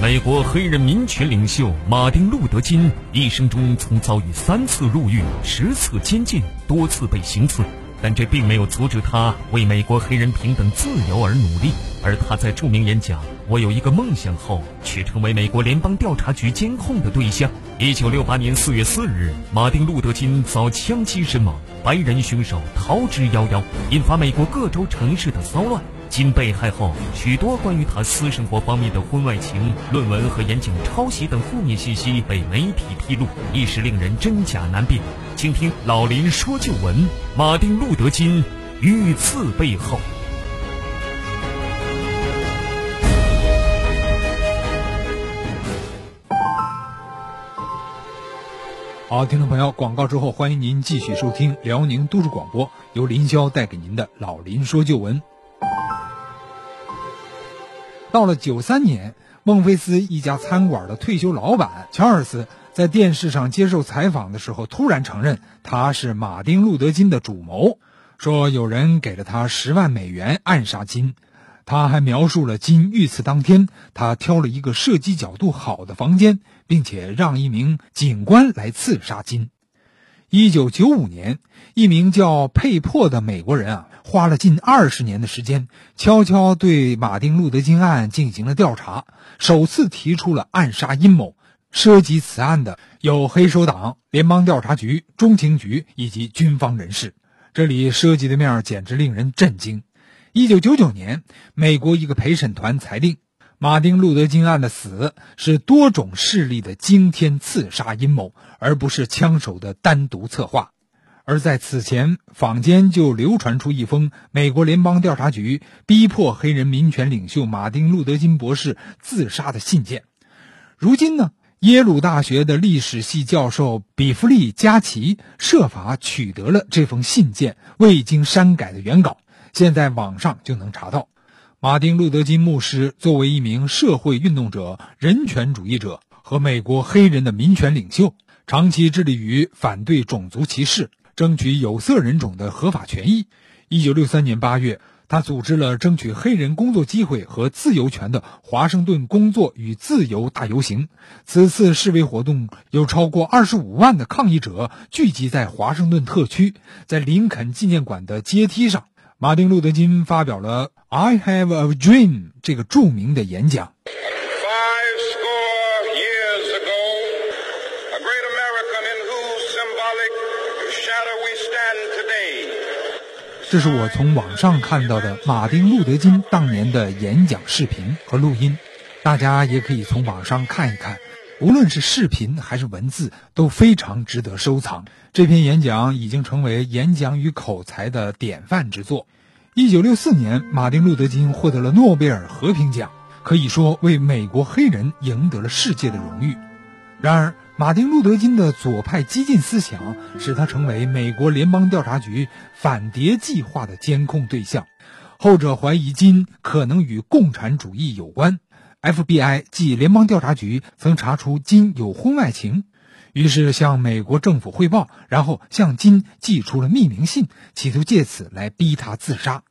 美国黑人民权领袖马丁·路德·金一生中曾遭遇三次入狱、十次监禁、多次被行刺，但这并没有阻止他为美国黑人平等自由而努力。而他在著名演讲《我有一个梦想》后，却成为美国联邦调查局监控的对象。一九六八年四月四日，马丁·路德·金遭枪击身亡，白人凶手逃之夭夭，引发美国各州城市的骚乱。金被害后，许多关于他私生活方面的婚外情、论文和演讲抄袭等负面信息被媒体披露，一时令人真假难辨。请听老林说旧闻：马丁·路德·金遇刺背后。好，听众朋友，广告之后，欢迎您继续收听辽宁都市广播，由林霄带给您的老林说旧闻。到了九三年，孟菲斯一家餐馆的退休老板乔尔斯在电视上接受采访的时候，突然承认他是马丁·路德·金的主谋，说有人给了他十万美元暗杀金。他还描述了金遇刺当天，他挑了一个射击角度好的房间，并且让一名警官来刺杀金。一九九五年，一名叫佩珀的美国人啊，花了近二十年的时间，悄悄对马丁·路德·金案进行了调查，首次提出了暗杀阴谋。涉及此案的有黑手党、联邦调查局、中情局以及军方人士。这里涉及的面简直令人震惊。一九九九年，美国一个陪审团裁定。马丁·路德·金案的死是多种势力的惊天刺杀阴谋，而不是枪手的单独策划。而在此前，坊间就流传出一封美国联邦调查局逼迫黑人民权领袖马丁·路德·金博士自杀的信件。如今呢，耶鲁大学的历史系教授比弗利·加奇设法取得了这封信件未经删改的原稿，现在网上就能查到。马丁·路德·金牧师作为一名社会运动者、人权主义者和美国黑人的民权领袖，长期致力于反对种族歧视，争取有色人种的合法权益。1963年8月，他组织了争取黑人工作机会和自由权的华盛顿工作与自由大游行。此次示威活动有超过25万的抗议者聚集在华盛顿特区，在林肯纪念馆的阶梯上。马丁·路德·金发表了 "I Have a Dream" 这个著名的演讲。这是我从网上看到的马丁·路德·金当年的演讲视频和录音，大家也可以从网上看一看。无论是视频还是文字，都非常值得收藏。这篇演讲已经成为演讲与口才的典范之作。一九六四年，马丁·路德·金获得了诺贝尔和平奖，可以说为美国黑人赢得了世界的荣誉。然而，马丁·路德·金的左派激进思想使他成为美国联邦调查局反谍计划的监控对象，后者怀疑金可能与共产主义有关。FBI 即联邦调查局曾查出金有婚外情，于是向美国政府汇报，然后向金寄出了匿名信，企图借此来逼他自杀。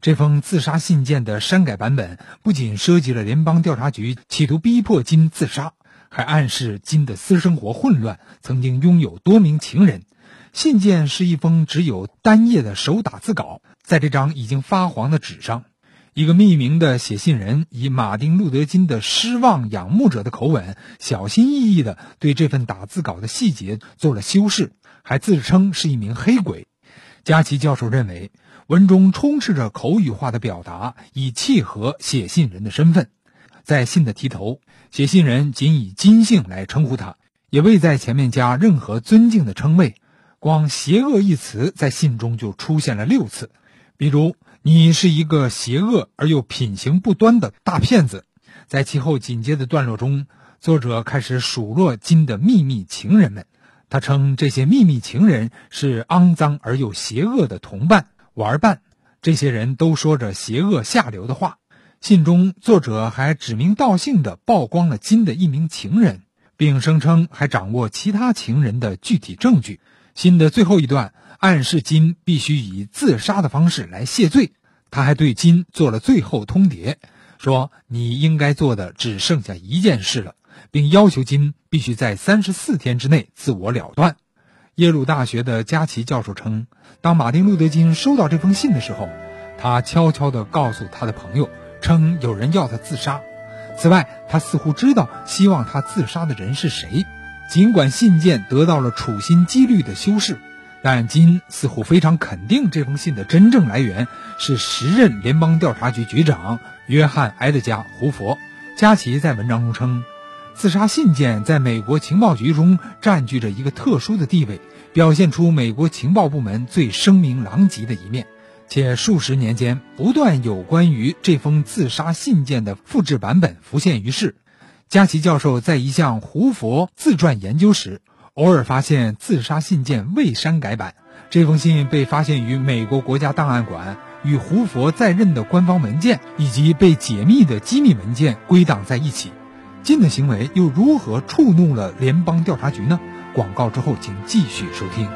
这封自杀信件的删改版本不仅涉及了联邦调查局企图逼迫金自杀，还暗示金的私生活混乱，曾经拥有多名情人。信件是一封只有单页的手打字稿，在这张已经发黄的纸上。一个匿名的写信人以马丁·路德·金的失望仰慕者的口吻，小心翼翼地对这份打字稿的细节做了修饰，还自称是一名黑鬼。加奇教授认为，文中充斥着口语化的表达，以契合写信人的身份。在信的题头，写信人仅以金姓来称呼他，也未在前面加任何尊敬的称谓。光“邪恶”一词在信中就出现了六次，比如。你是一个邪恶而又品行不端的大骗子。在其后紧接的段落中，作者开始数落金的秘密情人们。他称这些秘密情人是肮脏而又邪恶的同伴、玩伴。这些人都说着邪恶下流的话。信中，作者还指名道姓地曝光了金的一名情人，并声称还掌握其他情人的具体证据。信的最后一段暗示金必须以自杀的方式来谢罪。他还对金做了最后通牒，说你应该做的只剩下一件事了，并要求金必须在三十四天之内自我了断。耶鲁大学的加奇教授称，当马丁·路德·金收到这封信的时候，他悄悄地告诉他的朋友，称有人要他自杀。此外，他似乎知道希望他自杀的人是谁。尽管信件得到了处心积虑的修饰，但金似乎非常肯定这封信的真正来源是时任联邦调查局局长约翰·埃德加·胡佛。加奇在文章中称。自杀信件在美国情报局中占据着一个特殊的地位，表现出美国情报部门最声名狼藉的一面。且数十年间，不断有关于这封自杀信件的复制版本浮现于世。加奇教授在一项胡佛自传研究时，偶尔发现自杀信件未删改版。这封信被发现于美国国家档案馆，与胡佛在任的官方文件以及被解密的机密文件归档在一起。金的行为又如何触怒了联邦调查局呢？广告之后，请继续收听。